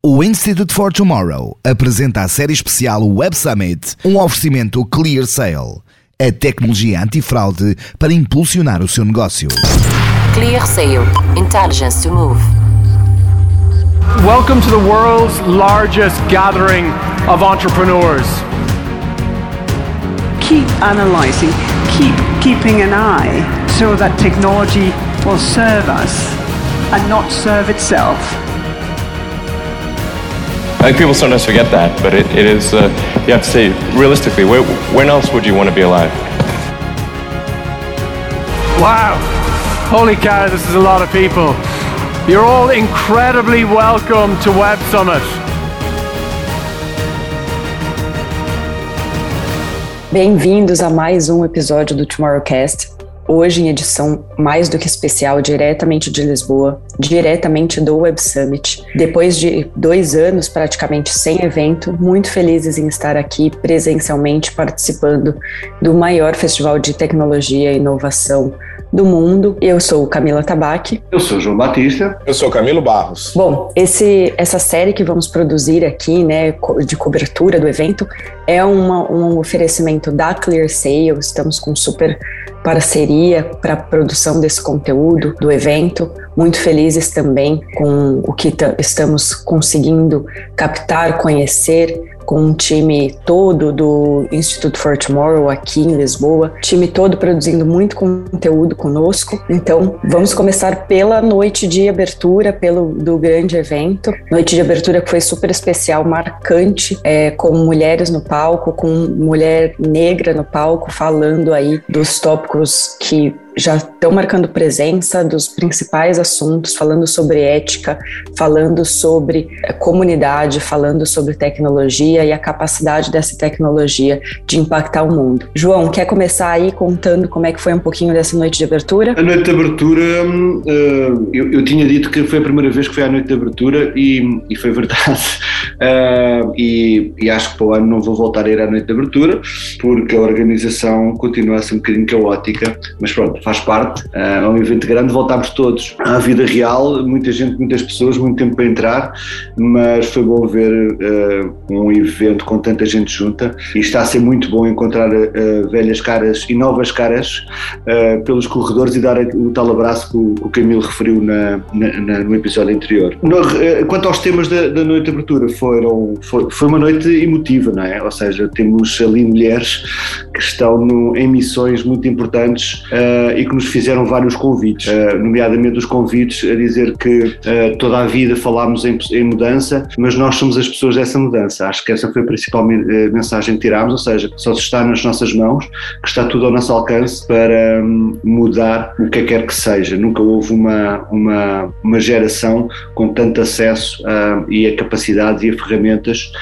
O Institute for Tomorrow apresenta a série especial Web Summit, um oferecimento Clear Sale, a tecnologia antifraude para impulsionar o seu negócio. Clear Sale. Intelligence to move. Welcome to the world's largest gathering of entrepreneurs. keep analyzing, keep keeping an eye so that technology will serve us and not serve itself. I think people sometimes forget that, but it, it is, uh, you have to say, realistically, where, when else would you want to be alive? Wow. Holy cow, this is a lot of people. You're all incredibly welcome to Web Summit. Bem-vindos a mais um episódio do Tomorrowcast. Hoje em edição mais do que especial, diretamente de Lisboa, diretamente do Web Summit. Depois de dois anos praticamente sem evento, muito felizes em estar aqui presencialmente participando do maior festival de tecnologia e inovação do mundo. Eu sou Camila Tabaque. Eu sou João Batista. Eu sou Camilo Barros. Bom, esse, essa série que vamos produzir aqui, né, de cobertura do evento, é uma, um oferecimento da Clear Sale. Estamos com super parceria para a produção desse conteúdo do evento. Muito felizes também com o que estamos conseguindo captar, conhecer com um time todo do Institute for Tomorrow aqui em Lisboa, time todo produzindo muito conteúdo conosco. Então, vamos começar pela noite de abertura, pelo do grande evento. Noite de abertura que foi super especial, marcante, é, com mulheres no palco, com mulher negra no palco, falando aí dos tópicos que já estão marcando presença dos principais assuntos, falando sobre ética, falando sobre comunidade, falando sobre tecnologia e a capacidade dessa tecnologia de impactar o mundo. João, quer começar aí contando como é que foi um pouquinho dessa noite de abertura? A noite de abertura, uh, eu, eu, tinha dito que foi a primeira vez que foi a noite de abertura e, e foi verdade. Uh, e, e, acho que para o ano não vou voltar a ir à noite de abertura porque a organização continua a ser um bocadinho caótica, mas pronto, faz parte, é um evento grande, voltámos todos à vida real, muita gente, muitas pessoas, muito tempo para entrar, mas foi bom ver uh, um evento com tanta gente junta e está a ser muito bom encontrar uh, velhas caras e novas caras uh, pelos corredores e dar o tal abraço que o, que o Camilo referiu na, na, na, no episódio anterior. No, quanto aos temas da, da noite de abertura, foram, foi, foi uma noite emotiva, não é? Ou seja, temos ali mulheres que estão no, em missões muito importantes e que nos fizeram vários convites, uh, nomeadamente os convites a dizer que uh, toda a vida falámos em, em, mudança, mas nós somos as pessoas dessa mudança. Acho que essa foi a principal uh, mensagem que tirámos, ou seja, só se está nas nossas mãos, que está tudo ao nosso alcance para um, mudar o que quer que seja. Nunca houve uma, uma, uma geração com tanto acesso e a capacidades e a ferramentas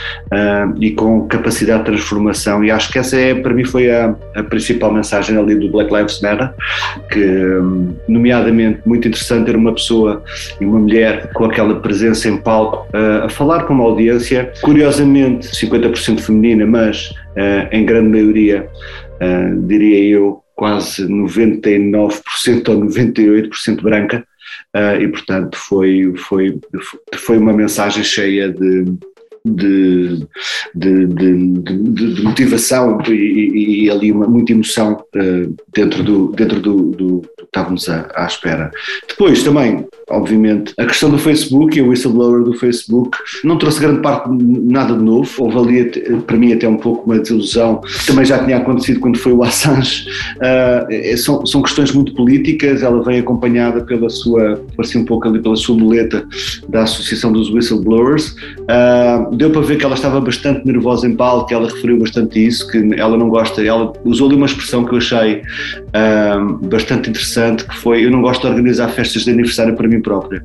e com capacidade de transformação e acho que essa é, para mim foi a, a principal mensagem ali do Black Lives Matter que, hum, nomeadamente, muito interessante ter uma pessoa e uma mulher com aquela presença em palco uh, a falar com uma audiência, curiosamente 50% feminina, mas uh, em grande maioria, uh, diria eu, quase 99% ou 98% branca. e portanto foi, foi, foi uma mensagem cheia de, de, de, de, de motivação e, e, ali uma, muita emoção uh, dentro, do, dentro do, do, do que estávamos à, à, espera. Depois também, obviamente, a questão do Facebook e o whistleblower do Facebook não trouxe grande parte nada de novo, houve ali para mim até um pouco uma desilusão, também já tinha acontecido quando foi o Assange, uh, são, são questões muito políticas, ela vem acompanhada pela sua, parecia um pouco ali pela sua muleta da Associação dos Whistleblowers, uh, deu para ver que ela estava bastante nervosa em palco, que ela referiu bastante isso, que ela não gosta, ela usou ali uma expressão que eu achei um, bastante interessante, que foi, eu não gosto de organizar festas de aniversário para mim própria,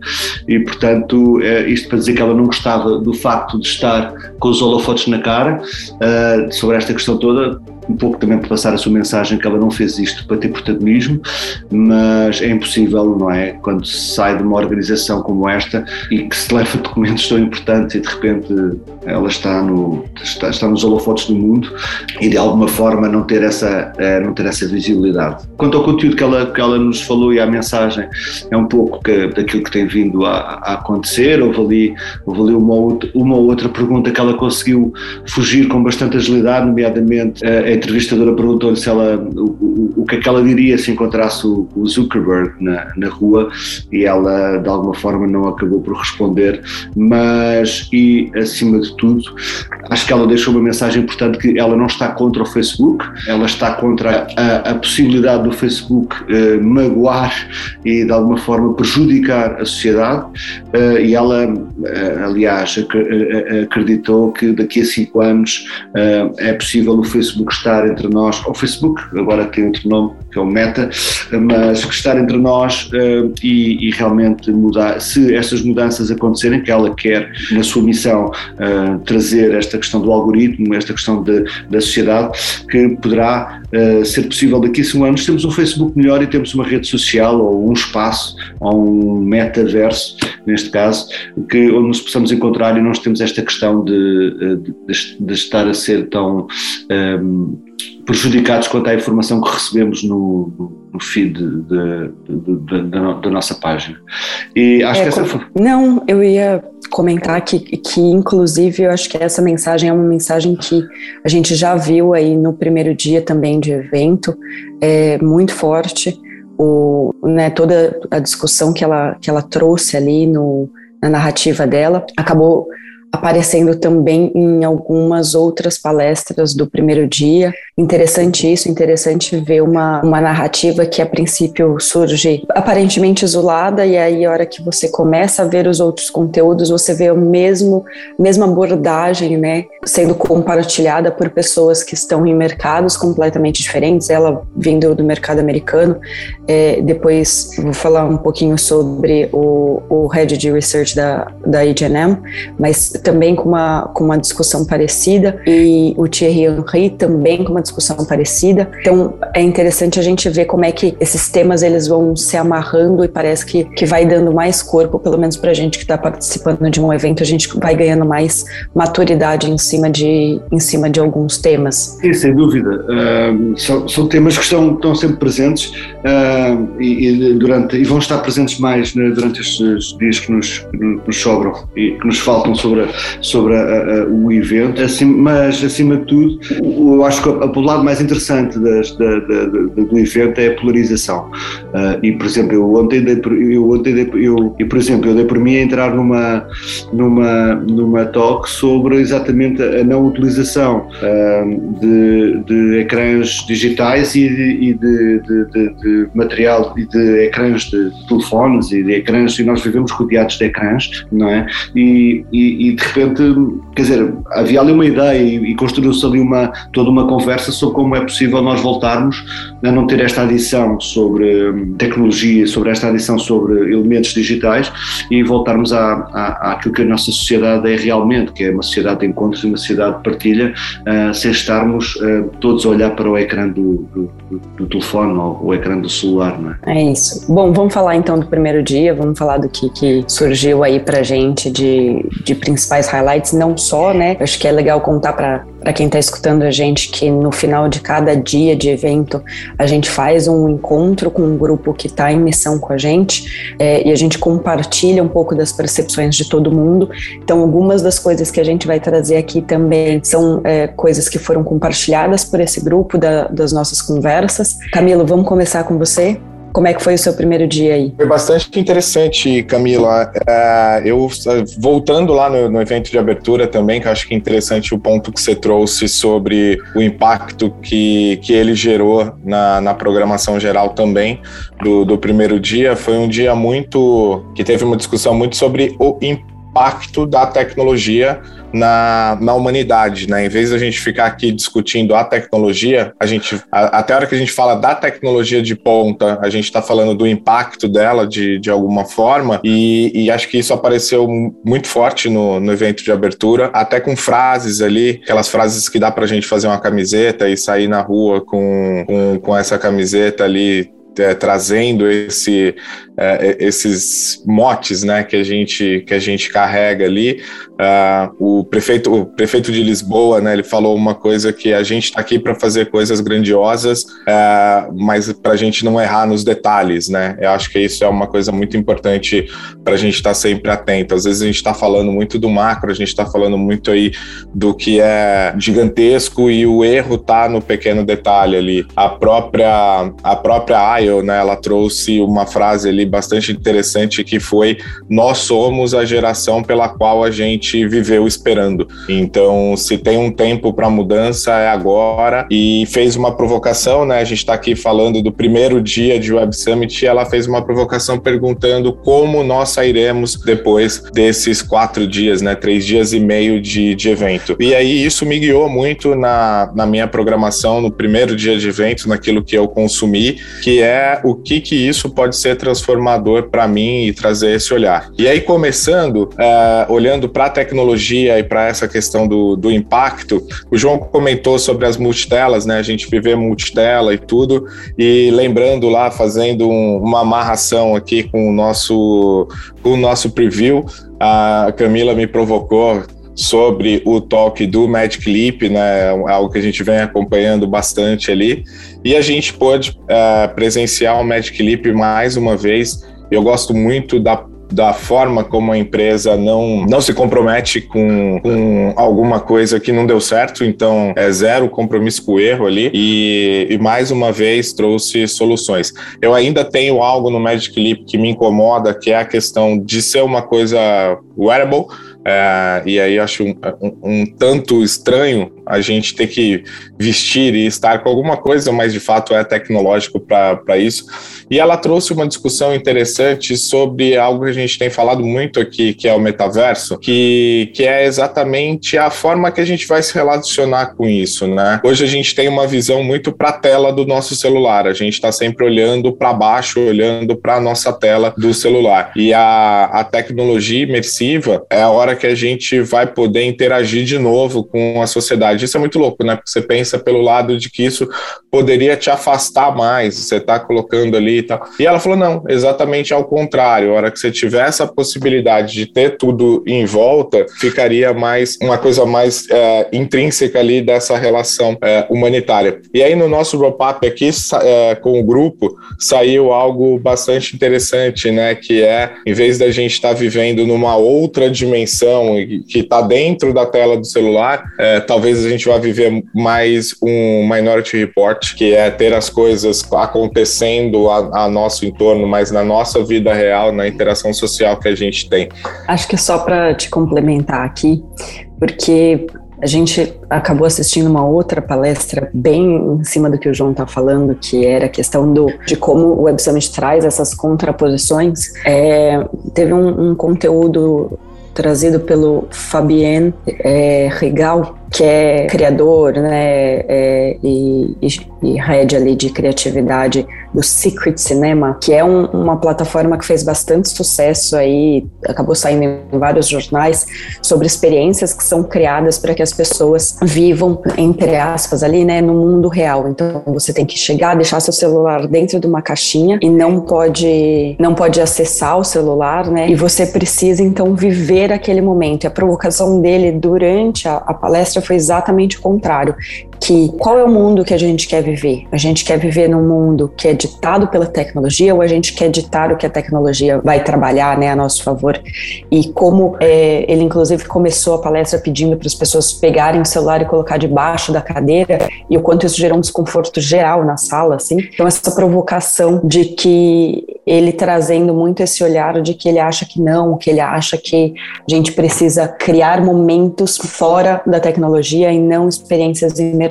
e portanto, é, isto para dizer que ela não gostava do facto de estar com os holofotes na cara, uh, sobre esta questão toda, um pouco também para passar a sua mensagem que ela não fez isto para ter protagonismo, mas é impossível, não é? Quando se sai de uma organização como esta e que se leva documentos tão importantes e de repente ela está, no, está, está nos holofotes do mundo e de alguma forma não ter essa, eh, não ter essa visibilidade. Quanto ao conteúdo que ela, que ela nos falou e à mensagem, é um pouco que, daquilo que tem vindo a, a acontecer. Houve ali, houve ali uma, outra, uma outra pergunta que ela conseguiu fugir com bastante agilidade, nomeadamente eh, a entrevistadora perguntou-lhe se ela, o, o, o, que é que ela diria se encontrasse o, o Zuckerberg na, na rua e ela de alguma forma não acabou por responder, mas e acima de tudo, acho que ela deixou uma mensagem importante que ela não está contra o Facebook, ela está contra a, a possibilidade do Facebook uh, magoar e de alguma forma prejudicar a sociedade. Uh, e ela, uh, aliás, ac acreditou que daqui a cinco anos é possível o Facebook estar entre nós, o Facebook agora tem outro nome que é o Meta, mas que estar entre nós e, e, realmente mudar, se essas mudanças acontecerem, que ela quer na sua missão trazer esta questão do algoritmo, esta questão de, da sociedade, que poderá uh, ser possível daqui a cinco anos. Temos um Facebook melhor e temos uma rede social ou um espaço ou um metaverso, neste caso, que, onde nos possamos encontrar e nós temos esta questão de, de, de estar a ser tão um, prejudicados quanto à informação que recebemos no, no feed da nossa página. E acho é, que essa foi... Não, eu ia comentar que, que, inclusive, eu acho que essa mensagem é uma mensagem que a gente já viu aí no primeiro dia também de evento, é muito forte. O, né, toda a discussão que ela, que ela trouxe ali no, na narrativa dela acabou aparecendo também em algumas outras palestras do primeiro dia. Interessante isso, interessante ver uma, uma narrativa que a princípio surge aparentemente isolada e aí a hora que você começa a ver os outros conteúdos, você vê o mesmo mesma abordagem, né, sendo compartilhada por pessoas que estão em mercados completamente diferentes. Ela vindo do mercado americano, é, depois vou falar um pouquinho sobre o, o head de research da da H&M, mas também com uma, com uma discussão parecida, e o Thierry Henry também com uma discussão parecida. Então, é interessante a gente ver como é que esses temas eles vão se amarrando e parece que, que vai dando mais corpo, pelo menos para a gente que está participando de um evento, a gente vai ganhando mais maturidade em cima de, em cima de alguns temas. Sim, sem dúvida. Uh, são, são, temas que estão, estão sempre presentes uh, e, e, durante, e vão estar presentes mais né, durante estes dias que nos, que nos sobram e que nos faltam sobre, sobre a, a, o evento, assim, mas acima de tudo, eu acho que o lado mais interessante das, da, da, do evento é a polarização. Uh, e, por exemplo, eu ontem, dei, eu, ontem dei, eu, eu, por exemplo, eu dei por mim a entrar numa, numa, numa talk sobre exatamente a não utilização uh, de, de ecrãs digitais e de, e de, de, de material e de ecrãs de telefones e de ecrãs, e nós vivemos rodeados de ecrãs, não é? E, e, e de repente, quer dizer, havia ali uma ideia e, e construiu-se ali uma, toda uma conversa sobre como é possível nós voltarmos a não ter esta adição sobre hum, tecnologia, sobre esta adição sobre elementos digitais e voltarmos à, à, àquilo que a nossa sociedade é realmente, que é uma sociedade de encontros e uma sociedade de partilha, uh, sem estarmos uh, todos a olhar para o ecrã do, do, do telefone ou o ecrã do celular, não é? É isso. Bom, vamos falar então do primeiro dia, vamos falar do que, que surgiu aí pra gente de, de principais highlights, não só, né? Acho que é legal contar para quem está escutando a gente que no final de cada dia de evento a gente faz um encontro com um grupo que está em missão com a gente é, e a gente compartilha um pouco das percepções de todo mundo. Então, algumas das coisas que a gente vai trazer aqui também são é, coisas que foram compartilhadas por esse grupo da, das nossas conversas. Camilo, vamos começar com você? Como é que foi o seu primeiro dia aí? Foi bastante interessante, Camila. Uh, eu, voltando lá no, no, evento de abertura também, que acho que é interessante o ponto que você trouxe sobre o impacto que, que ele gerou na, na programação geral também do, do primeiro dia. Foi um dia muito. que teve uma discussão muito sobre o impacto impacto da tecnologia na, na humanidade, né? Em vez da gente ficar aqui discutindo a tecnologia, a gente a, até a hora que a gente fala da tecnologia de ponta, a gente está falando do impacto dela de, de alguma forma, e, e acho que isso apareceu muito forte no, no evento de abertura, até com frases ali, aquelas frases que dá para a gente fazer uma camiseta e sair na rua com, com, com essa camiseta ali é, trazendo esse, é, esses motes né, que, a gente, que a gente carrega ali. Uh, o, prefeito, o prefeito de Lisboa né, ele falou uma coisa que a gente está aqui para fazer coisas grandiosas, uh, mas para a gente não errar nos detalhes. Né? Eu acho que isso é uma coisa muito importante para a gente estar tá sempre atento. Às vezes a gente está falando muito do macro, a gente está falando muito aí do que é gigantesco e o erro está no pequeno detalhe ali. A própria, a própria Né, ela trouxe uma frase ali bastante interessante que foi: Nós somos a geração pela qual a gente viveu esperando. Então, se tem um tempo para mudança, é agora. E fez uma provocação, né? A gente está aqui falando do primeiro dia de Web Summit e ela fez uma provocação perguntando como nós sairemos depois desses quatro dias, né? Três dias e meio de, de evento. E aí isso me guiou muito na, na minha programação no primeiro dia de evento, naquilo que eu consumi, que é o que que isso pode ser transformado transformador para mim e trazer esse olhar. E aí, começando, uh, olhando para a tecnologia e para essa questão do, do impacto, o João comentou sobre as multitelas, né? A gente viver multitela e tudo, e lembrando lá, fazendo um, uma amarração aqui com o nosso, com o nosso preview, a Camila me provocou sobre o talk do Magic Leap, né, algo que a gente vem acompanhando bastante ali, e a gente pôde uh, presenciar o Magic Leap mais uma vez. Eu gosto muito da da forma como a empresa não, não se compromete com, com alguma coisa que não deu certo, então é zero compromisso com o erro ali e, e mais uma vez trouxe soluções. Eu ainda tenho algo no Magic Leap que me incomoda, que é a questão de ser uma coisa wearable, é, e aí acho um, um, um, tanto estranho a gente ter que vestir e estar com alguma coisa, mas de fato é tecnológico para isso. E ela trouxe uma discussão interessante sobre algo que a gente tem falado muito aqui, que é o metaverso, que, que é exatamente a forma que a gente vai se relacionar com isso, né? Hoje a gente tem uma visão muito para a tela do nosso celular, a gente está sempre olhando para baixo, olhando para a nossa tela do celular. E a, a tecnologia imersiva é a hora hora que a gente vai poder interagir de novo com a sociedade. Isso é muito louco, né? Porque você pensa pelo lado de que isso poderia te afastar mais, você está colocando ali e tal. E ela falou: não, exatamente ao contrário. A hora que você tiver essa possibilidade de ter tudo em volta, ficaria mais uma coisa mais é, intrínseca ali dessa relação é, humanitária. E aí, no nosso wrap-up aqui, é, com o grupo, saiu algo bastante interessante, né? Que é, em vez da gente estar tá vivendo numa outra dimensão, que está dentro da tela do celular, é, talvez a gente vá viver mais um Minority Report, que é ter as coisas acontecendo a, a nosso entorno, mas na nossa vida real, na interação social que a gente tem. Acho que só para te complementar aqui, porque a gente acabou assistindo uma outra palestra bem em cima do que o João está falando, que era a questão do, de como o Web Summit traz essas contraposições. É, teve um, um conteúdo trazido pelo Fabien é, Regal, que é criador né, é, e, e, head ali de criatividade do Secret Cinema, que é um, uma plataforma que fez bastante sucesso aí, acabou saindo em vários jornais, sobre experiências que são criadas para que as pessoas vivam, entre aspas, ali, né, no mundo real. Então você tem que chegar, deixar seu celular dentro de uma caixinha e não pode, não pode acessar o celular, né, e você precisa então viver aquele momento. E a provocação dele durante a, a palestra foi exatamente o contrário que qual é o mundo que a gente quer viver? A gente quer viver num mundo que é ditado pela tecnologia ou a gente quer ditar o que a tecnologia vai trabalhar né, a nosso favor? E como é, ele, inclusive, começou a palestra pedindo para as pessoas pegarem o celular e colocar debaixo da cadeira e o quanto isso gerou um desconforto geral na sala, assim. Então, essa provocação de que ele trazendo muito esse olhar de que ele acha que não, que ele acha que a gente precisa criar momentos fora da tecnologia e não experiências imersivas.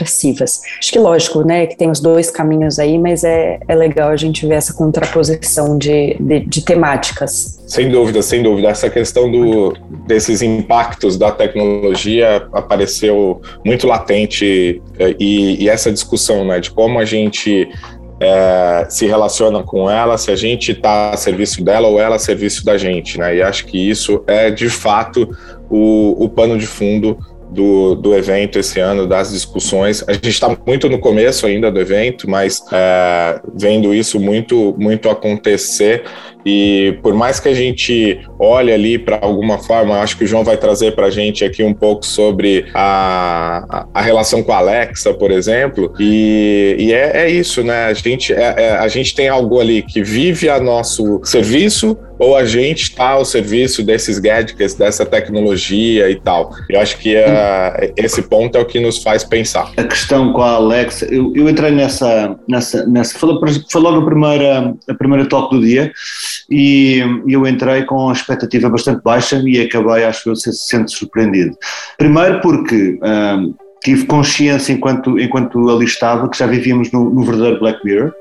Acho que lógico, né, que tem os dois caminhos aí, mas é, é legal a gente ver essa contraposição de, de, de temáticas. Sem dúvida, sem dúvida. Essa questão do, desses impactos da tecnologia apareceu muito latente eh, e, e essa discussão né, de como a gente é, se relaciona com ela, se a gente está a serviço dela ou ela a serviço da gente, né? E acho que isso é de fato o, o pano de fundo do, do evento esse ano, das discussões. A gente está muito no começo ainda do evento, mas é, vendo isso muito, muito acontecer. E por mais que a gente olhe ali para alguma forma, acho que o João vai trazer para a gente aqui um pouco sobre a, a relação com a Alexa, por exemplo. E, e é, é, isso, né? A gente, é, é, a gente tem algo ali que vive a nosso serviço ou a gente está ao serviço desses gadgets, dessa tecnologia e tal. Eu acho que uh, esse ponto é o que nos faz pensar. A questão com a Alexa, eu, eu entrei nessa, nessa, nessa logo a primeira, a primeira talk do dia e eu entrei com uma expectativa bastante baixa e acabei, acho eu, sendo surpreendido. Primeiro porque um, tive consciência enquanto, enquanto ali estava que já vivíamos no, no verdadeiro Black Mirror.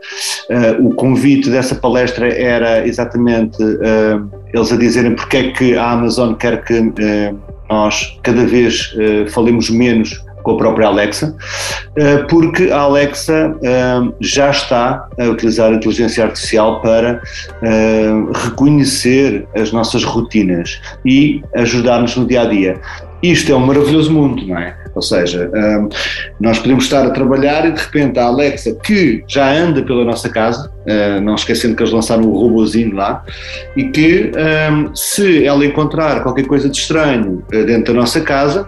Uh, o convite dessa palestra era exatamente uh, eles a dizerem porque é que a Amazon quer que uh, nós cada vez falemos menos com a própria Alexa, eh, porque a Alexa eh, já está a utilizar a inteligência artificial para eh, reconhecer as nossas rotinas e ajudar-nos no dia a dia. Isto é um maravilhoso mundo, não é? Ou seja, nós podemos estar a trabalhar e de repente a Alexa, que já anda pela nossa casa, não esquecendo que eles lançaram o robozinho lá, e que se ela encontrar qualquer coisa de estranho dentro da nossa casa,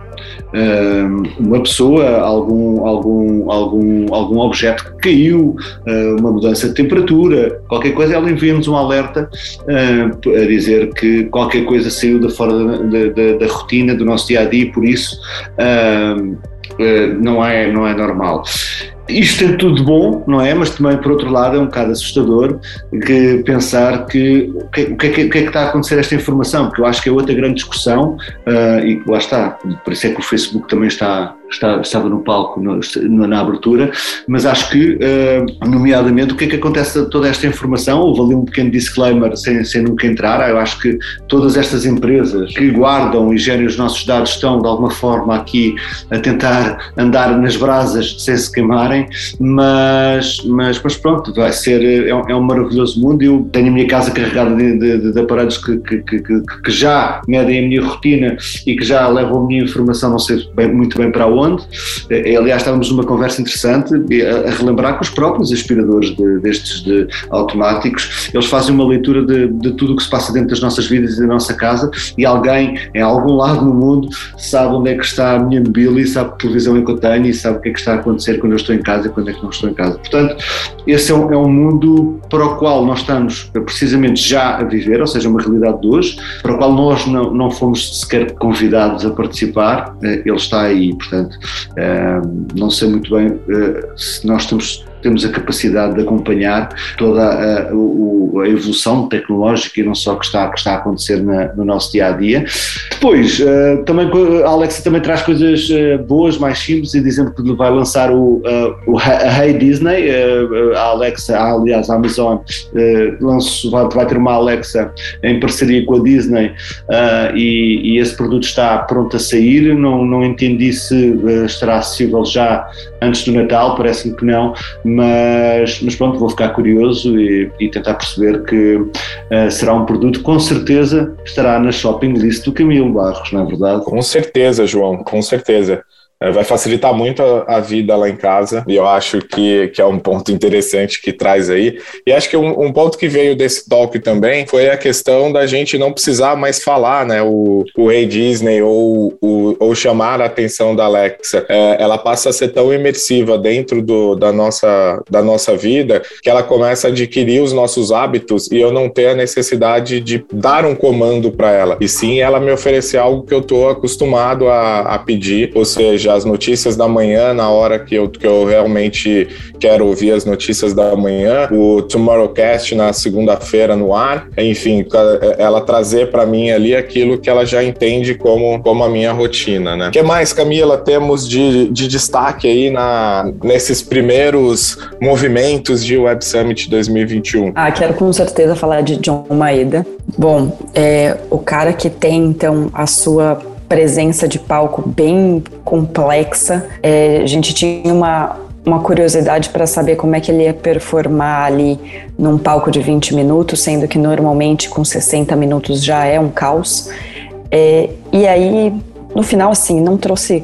uma pessoa, algum, algum, algum, algum objeto que caiu, ah, uma mudança de temperatura, qualquer coisa, ela envia-nos um alerta ah, a dizer que qualquer coisa saiu da fora da, da, da rotina do nosso dia a dia, por isso não é, não é normal. Isto é tudo bom, não é? Mas também, por outro lado, é um bocado assustador que pensar que o que, é que, o que é que está a acontecer esta informação, porque eu acho que é outra grande discussão uh, e lá está, por isso é que o Facebook também está está, estava no palco no, na abertura, mas acho que, uh, nomeadamente, o que é que acontece toda esta informação? Houve ali um pequeno disclaimer sem, sem nunca entrar. Eu acho que todas estas empresas que guardam e gerem os nossos dados estão, de alguma forma, aqui a tentar andar nas brasas sem se queimarem, mas, mas, mas pronto, vai ser, é um, é um maravilhoso mundo. Eu tenho a minha casa carregada de, de, de aparelhos que, que, que, que, já medem a minha rotina e que já levam a minha informação, não sei bem, muito bem para onde onde. Eh, aliás, estávamos numa conversa interessante a, a relembrar que os próprios aspiradores de, destes de automáticos, eles fazem uma leitura de, de tudo o que se passa dentro das nossas vidas e da nossa casa e alguém em algum lado no mundo sabe onde é que está a minha mobília, sabe que televisão é que eu tenho e sabe o que é que está a acontecer quando eu estou em casa e quando é que não estou em casa. Portanto, esse é um, é um mundo para o qual nós estamos precisamente já a viver, ou seja, uma realidade de hoje, para o qual nós não, não fomos sequer convidados a participar, eh, ele está aí, portanto, não sei muito bem eh, se nós temos temos a capacidade de acompanhar toda a, a, a, evolução tecnológica e não só que está, que está a acontecer na, no nosso dia a dia. Depois, uh, também a Alexa também traz coisas uh, boas, mais simples, e dizendo que vai lançar o, o Hey Disney, a Alexa, aliás, a Amazon lanço, vai, vai, ter uma Alexa em parceria com a Disney e, e, esse produto está pronto a sair. Não, não entendi se estará acessível já antes do Natal, parece-me que não mas, mas pronto, vou ficar curioso e, e tentar perceber que uh, será um produto com certeza estará na shopping list do Camilo Barros, não é verdade? Com certeza, João, com certeza. É, vai facilitar muito a, a, vida lá em casa e eu acho que, que é um ponto interessante que traz aí. E acho que um, um, ponto que veio desse talk também foi a questão da gente não precisar mais falar, né, o, o Rei Disney ou, o, ou chamar a atenção da Alexa, é, ela passa a ser tão imersiva dentro do, da, nossa, da nossa vida que ela começa a adquirir os nossos hábitos e eu não ter a necessidade de dar um comando para ela. E sim ela me oferecer algo que eu estou acostumado a, a, pedir, ou seja, as notícias da manhã, na hora que eu, que eu realmente quero ouvir as notícias da manhã, o Tomorrowcast na segunda-feira no ar, enfim, ela trazer para mim ali aquilo que ela já entende como, como a minha rotina, né? O que mais, Camila, temos de, de destaque aí na, nesses primeiros movimentos de Web Summit 2021? Ah, quero com certeza falar de John Maeda. Bom, é o cara que tem então a sua presença de palco bem complexa. É, a gente tinha uma, uma curiosidade para saber como é que ele ia performar ali num palco de 20 minutos, sendo que normalmente com 60 minutos já é um caos. É, e aí, no final, assim, não trouxe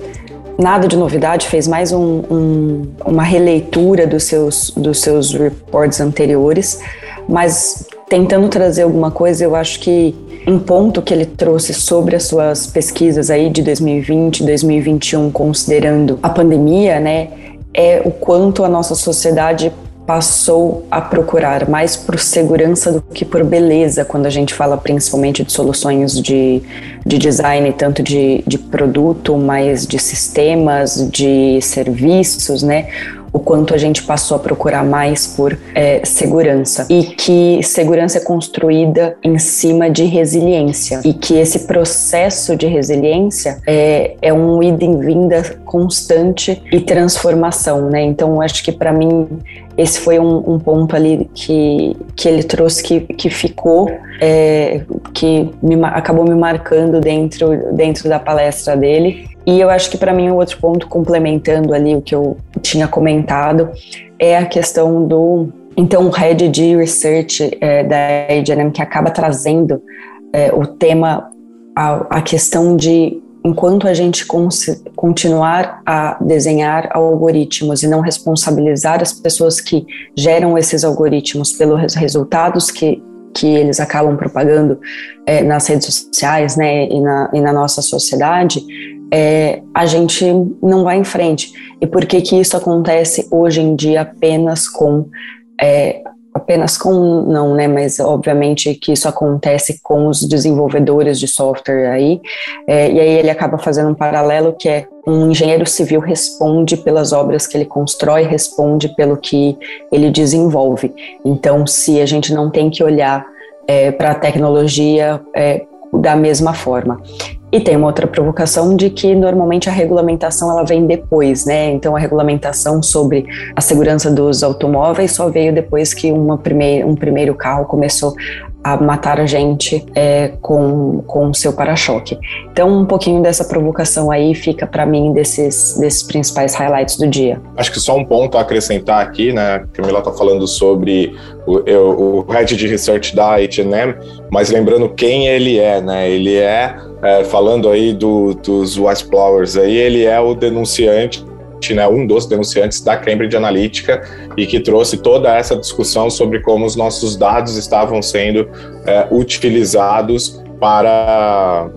nada de novidade, fez mais um, um, uma releitura dos seus, dos seus reports anteriores, mas tentando trazer alguma coisa, eu acho que um ponto que ele trouxe sobre as suas pesquisas aí de 2020, 2021, considerando a pandemia, né, é o quanto a nossa sociedade passou a procurar mais por segurança do que por beleza, quando a gente fala principalmente de soluções de, de design, tanto de, de produto, mas de sistemas, de serviços, né? O quanto a gente passou a procurar mais por é, segurança e que segurança é construída em cima de resiliência e que esse processo de resiliência é, é um ida e vinda constante e transformação, né? Então acho que para mim esse foi um, um, ponto ali que, que ele trouxe que, que ficou, é, que me, acabou me marcando dentro, dentro da palestra dele. E eu acho que para mim o outro ponto, complementando ali o que eu tinha comentado, é a questão do. Então, o head de research é, da H&M que acaba trazendo é, o tema, a, a questão de enquanto a gente continuar a desenhar algoritmos e não responsabilizar as pessoas que geram esses algoritmos pelos resultados que, que eles acabam propagando é, nas redes sociais né, e, na, e na nossa sociedade, é, a gente não vai em frente. E por que que isso acontece hoje em dia apenas com é, apenas com não, né? Mas obviamente que isso acontece com os desenvolvedores de software aí. É, e aí ele acaba fazendo um paralelo que é um engenheiro civil responde pelas obras que ele constrói, responde pelo que ele desenvolve. Então, se a gente não tem que olhar é, para a tecnologia é, da mesma forma. E tem uma outra provocação de que normalmente a regulamentação ela vem depois, né? Então a regulamentação sobre a segurança dos automóveis só veio depois que uma primeir, um primeiro carro começou a matar a gente é, com com seu para-choque. Então um pouquinho dessa provocação aí fica para mim desses desses principais highlights do dia. Acho que só um ponto a acrescentar aqui, né? Camila está falando sobre o, o, head de research da H&M, mas lembrando quem ele é, né? Ele é é, falando aí do, dos whistleblowers aí, ele é o denunciante, né, um dos denunciantes da Cambridge Analytica e que trouxe toda essa discussão sobre como os nossos dados estavam sendo é, utilizados para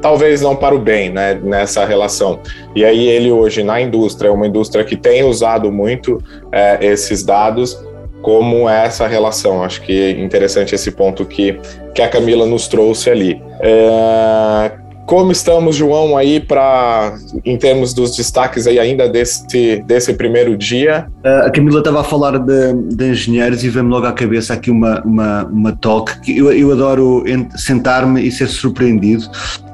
talvez não para o bem, né, nessa relação. E aí ele hoje na indústria, é uma indústria que tem usado muito é, esses dados, como é essa relação. Acho que é interessante esse ponto que, que a Camila nos trouxe ali. É, como estamos, João, aí para em termos dos destaques aí ainda desse, desse primeiro dia? Uh, a Camila estava a falar de, de engenheiros e vem-me logo à cabeça aqui uma, uma, uma talk que eu, eu adoro sentar-me e ser surpreendido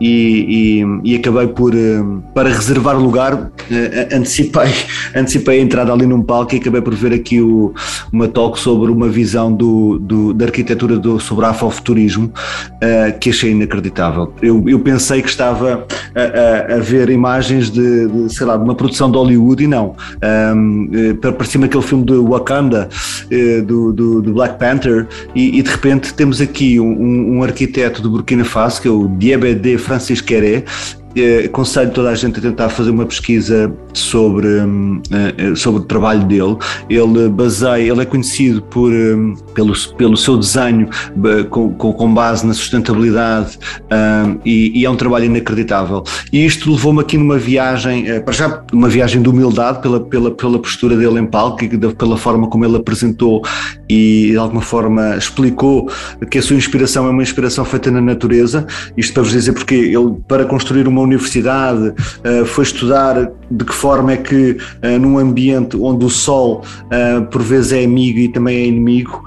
e, e, e acabei por, uh, para reservar lugar, uh, antecipei, antecipei a entrada ali num palco e acabei por ver aqui o, uma talk sobre uma visão do, do, da arquitetura do, sobre afrofuturismo que achei inacreditável. Eu, eu pensei que estava a, a, a ver imagens de, de, sei lá, de uma produção de Hollywood e não. Um, eh, parecia aquele filme de Wakanda, eh, do, do, do Black Panther, e, e, de repente temos aqui um, um arquiteto de Burkina Faso, que é o Diabede Francis Queré, eh, aconselho toda a gente a tentar fazer uma pesquisa sobre, hum, eh, sobre o trabalho dele. Ele baseia, ele é conhecido por, hum, pelo, pelo seu desenho com, com base na sustentabilidade um, e, e, é um trabalho inacreditável. E isto levou-me aqui numa viagem, eh, para já uma viagem de humildade pela, pela, pela postura dele em palco e pela forma como ele apresentou e de alguma forma explicou que a sua inspiração é uma inspiração feita na natureza. Isto para vos dizer porque ele, para construir uma universidade, uh, foi estudar de que forma é que uh, num ambiente onde o sol uh, por vezes é amigo e também é inimigo,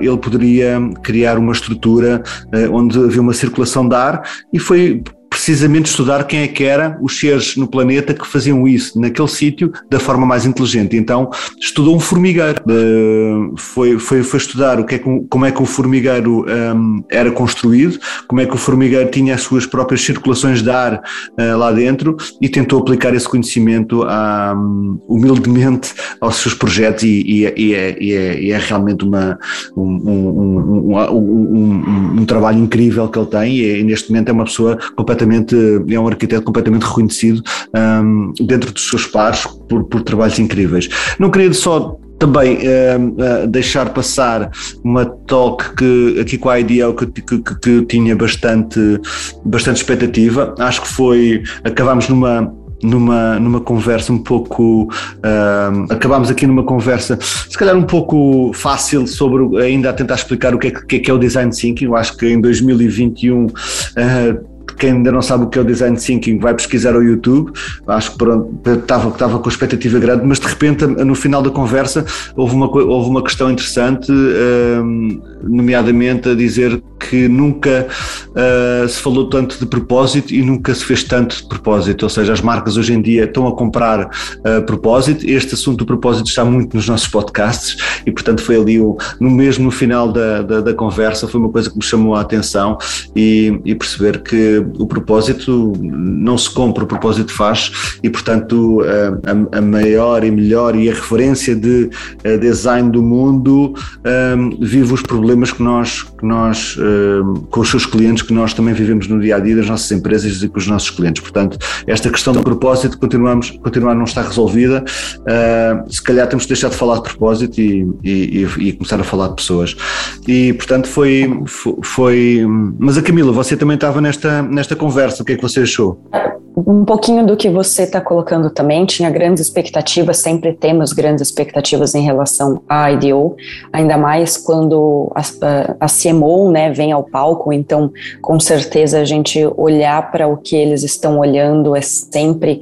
ele poderia criar uma estrutura onde havia uma circulação de ar e foi precisamente estudar quem é que era os seres no planeta que faziam isso naquele sítio da forma mais inteligente. Então estudou um formigueiro, uh, foi, foi, foi estudar o que é que, como é que o formigueiro um, era construído, como é que o formigueiro tinha as suas próprias circulações de ar uh, lá dentro e tentou aplicar esse conhecimento um, humildemente aos seus projetos e, e, e, é, e é, é, realmente uma, um, um, um, trabalho incrível que ele tem e, neste momento é uma pessoa completamente completamente, é um arquiteto completamente reconhecido um, dentro dos seus pares por, por trabalhos incríveis. Não queria só também uh, uh, deixar passar uma talk que aqui com a IDEO que, que, que, que, tinha bastante, bastante expectativa. Acho que foi, acabámos numa numa, numa conversa um pouco. Uh, acabámos aqui numa conversa, se calhar um pouco fácil, sobre ainda a tentar explicar o que é, que, que é o design thinking. Eu acho que em 2021 uh, quem ainda não sabe o que é o design thinking vai pesquisar ao YouTube. Acho que estava, estava com expectativa grande, mas de repente, no final da conversa, houve uma, houve uma questão interessante, um, nomeadamente a dizer que nunca uh, se falou tanto de propósito e nunca se fez tanto de propósito. Ou seja, as marcas hoje em dia estão a comprar uh, propósito. Este assunto do propósito está muito nos nossos podcasts e, portanto, foi ali o, no mesmo no final da, da, da conversa, foi uma coisa que me chamou a atenção e, e perceber que o propósito não se compra, o propósito faz, e portanto a, a maior e melhor e a referência de design do mundo um, vive os problemas que nós, que nós um, com os seus clientes, que nós também vivemos no dia a dia das nossas empresas e com os nossos clientes. Portanto, esta questão do propósito continuamos, continuar não está resolvida. Uh, se calhar temos de deixar de falar de propósito e, e, e, começar a falar de pessoas. E portanto foi, foi. Mas a Camila, você também estava nesta, nesta conversa. O que é que você achou? Um pouquinho do que você está colocando também, tinha grandes expectativas, sempre temos grandes expectativas em relação à IDO, ainda mais quando a, a, CMO né, vem ao palco, então com certeza a gente olhar para o que eles estão olhando é sempre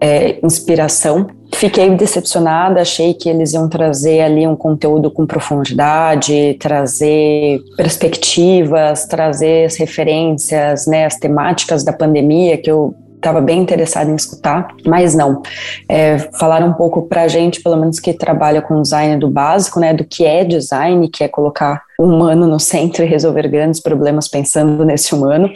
é, inspiração. Fiquei decepcionada, achei que eles iam trazer ali um conteúdo com profundidade, trazer perspectivas, trazer as referências, né, as temáticas da pandemia que eu estava bem interessada em escutar, mas não. É, falaram um pouco para a gente, pelo menos que trabalha com design do básico, né, do que é design, que é colocar o humano no centro e resolver grandes problemas pensando nesse humano.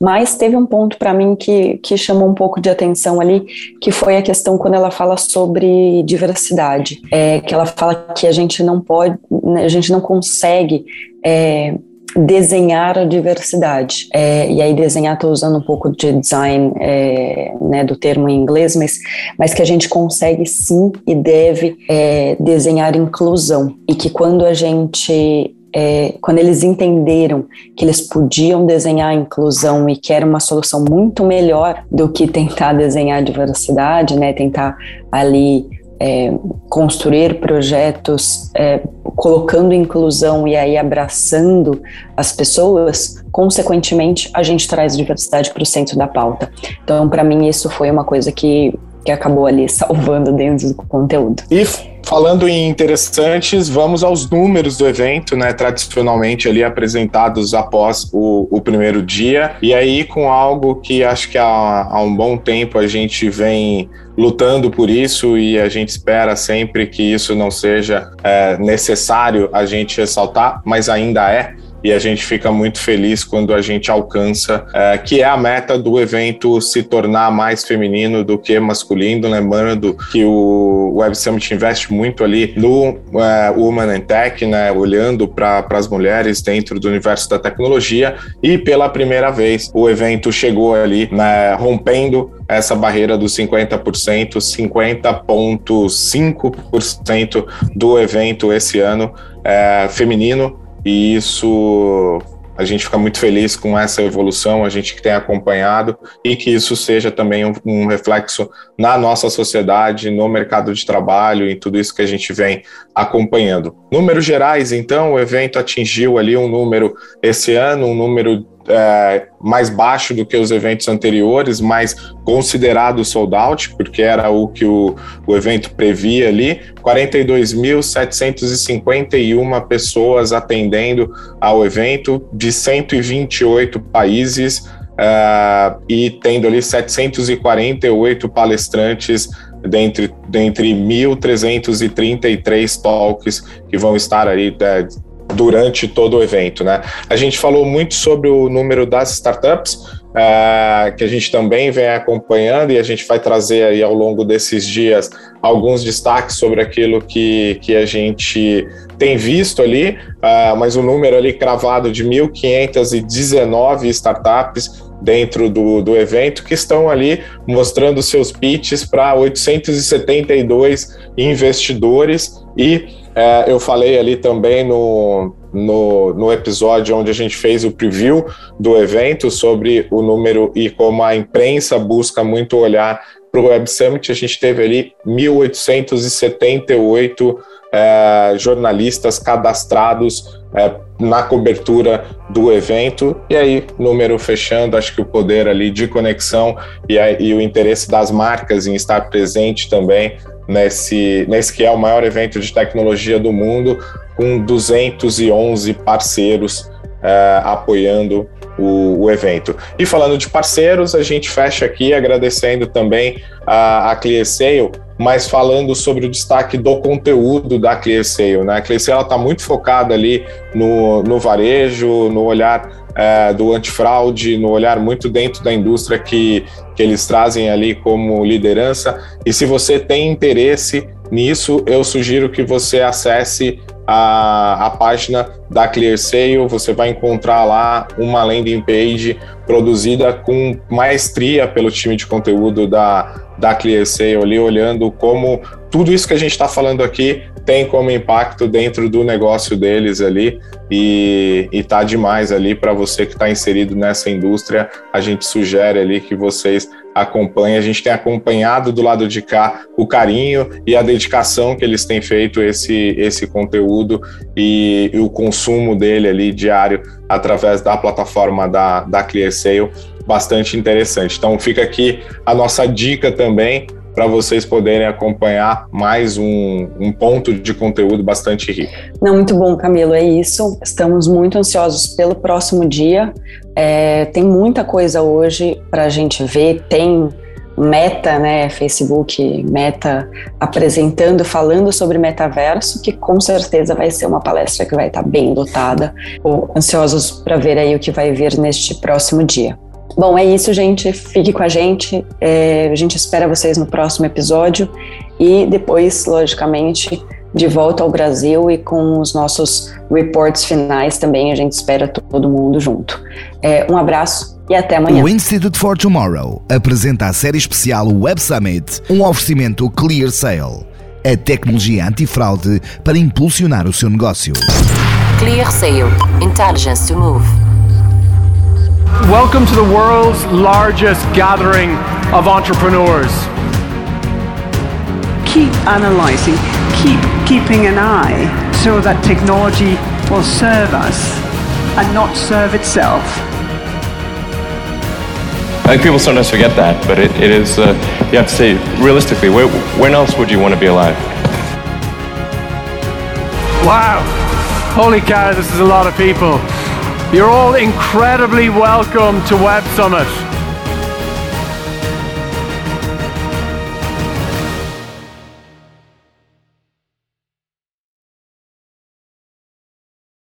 Mas teve um ponto para mim que, que chamou um pouco de atenção ali, que foi a questão quando ela fala sobre diversidade, é, que ela fala que a gente não pode, né, a gente não consegue é, desenhar a diversidade. É, e aí desenhar, estou usando um pouco de design, é, né, do termo em inglês, mas, mas que a gente consegue sim e deve é, desenhar inclusão. E que quando a gente é, quando eles entenderam que eles podiam desenhar a inclusão e que era uma solução muito melhor do que tentar desenhar a diversidade, né, tentar ali é, construir projetos é, colocando inclusão e aí abraçando as pessoas, consequentemente, a gente traz diversidade para o centro da pauta. Então, para mim, isso foi uma coisa que, que acabou ali salvando dentro do conteúdo. E falando em interessantes, vamos aos números do evento, né? Tradicionalmente ali apresentados após o, o primeiro dia. E aí, com algo que acho que há, há um bom tempo a gente vem lutando por isso e a gente espera sempre que isso não seja é, necessário a gente ressaltar, mas ainda é e a gente fica muito feliz quando a gente alcança, é, que é a meta do evento se tornar mais feminino do que masculino, lembrando que o Web Summit investe muito ali no é, Woman in Tech, né, olhando para as mulheres dentro do universo da tecnologia, e pela primeira vez o evento chegou ali né, rompendo essa barreira dos 50%, 50,5% do evento esse ano é, feminino e isso a gente fica muito feliz com essa evolução, a gente que tem acompanhado e que isso seja também um, um, reflexo na nossa sociedade, no mercado de trabalho, em tudo isso que a gente vem acompanhando. Números gerais, então, o evento atingiu ali um número esse ano, um número é, mais baixo do que os eventos anteriores, mas considerado sold out, porque era o que o, o evento previa ali. 42.751 pessoas atendendo ao evento de 128 países uh, e tendo ali 748 palestrantes dentre, dentre 1.333 talks que vão estar aí é, durante todo o evento, né? A gente falou muito sobre o número das startups, uh, que a gente também vem acompanhando e a gente vai trazer aí ao longo desses dias alguns destaques sobre aquilo que, que a gente tem visto ali, uh, mas o número ali cravado de 1.519 startups dentro do, do evento que estão ali mostrando seus pitches para 872 investidores e é, eu falei ali também no, no, no, episódio onde a gente fez o preview do evento sobre o número e como a imprensa busca muito olhar para o Web Summit. A gente teve ali 1.878 é, jornalistas cadastrados é, na cobertura do evento. E aí, número fechando, acho que o poder ali de conexão e, e o interesse das marcas em estar presente também nesse, nesse que é o maior evento de tecnologia do mundo, com 211 parceiros é, apoiando o, o, evento. E falando de parceiros, a gente fecha aqui agradecendo também a, a ClearSale, mas falando sobre o destaque do conteúdo da ClearSale. Né? A ClearSale está muito focada ali no, no varejo, no olhar é, do antifraude, no olhar muito dentro da indústria que, que eles trazem ali como liderança. E se você tem interesse nisso, eu sugiro que você acesse a, a página da ClearSale, você vai encontrar lá uma landing page produzida com maestria pelo time de conteúdo da, da ClearSale, ali olhando como tudo isso que a gente está falando aqui tem como impacto dentro do negócio deles ali e, e tá demais ali para você que está inserido nessa indústria. A gente sugere ali que vocês acompanhem. A gente tem acompanhado do lado de cá o carinho e a dedicação que eles têm feito esse, esse conteúdo e, e o consumo dele ali diário através da plataforma da, da ClearSale bastante interessante. Então fica aqui a nossa dica também para vocês poderem acompanhar mais um, um, ponto de conteúdo bastante rico. Não, muito bom, Camilo, é isso. Estamos muito ansiosos pelo próximo dia. É, tem muita coisa hoje para a gente ver, tem Meta, né, Facebook, Meta apresentando, falando sobre metaverso, que com certeza vai ser uma palestra que vai estar bem lotada. Ansiosos para ver aí o que vai vir neste próximo dia. Bom, é isso, gente. Fique com a gente. É, a gente espera vocês no próximo episódio e depois, logicamente, de volta ao Brasil e com os nossos reports finais também. A gente espera todo mundo junto. É, um abraço e até amanhã. O Institute for Tomorrow apresenta a série especial Web Summit, um oferecimento Clear Sale, a tecnologia antifraude para impulsionar o seu negócio. Clear Sale, Intelligence to Move. Welcome to the world's largest gathering of entrepreneurs. Keep analyzing, keep keeping an eye so that technology will serve us and not serve itself. I think people sometimes forget that, but it, it is, uh, you have to say, realistically, where, when else would you want to be alive? Wow. Holy cow, this is a lot of people. You're all incredibly welcome to Web Summit.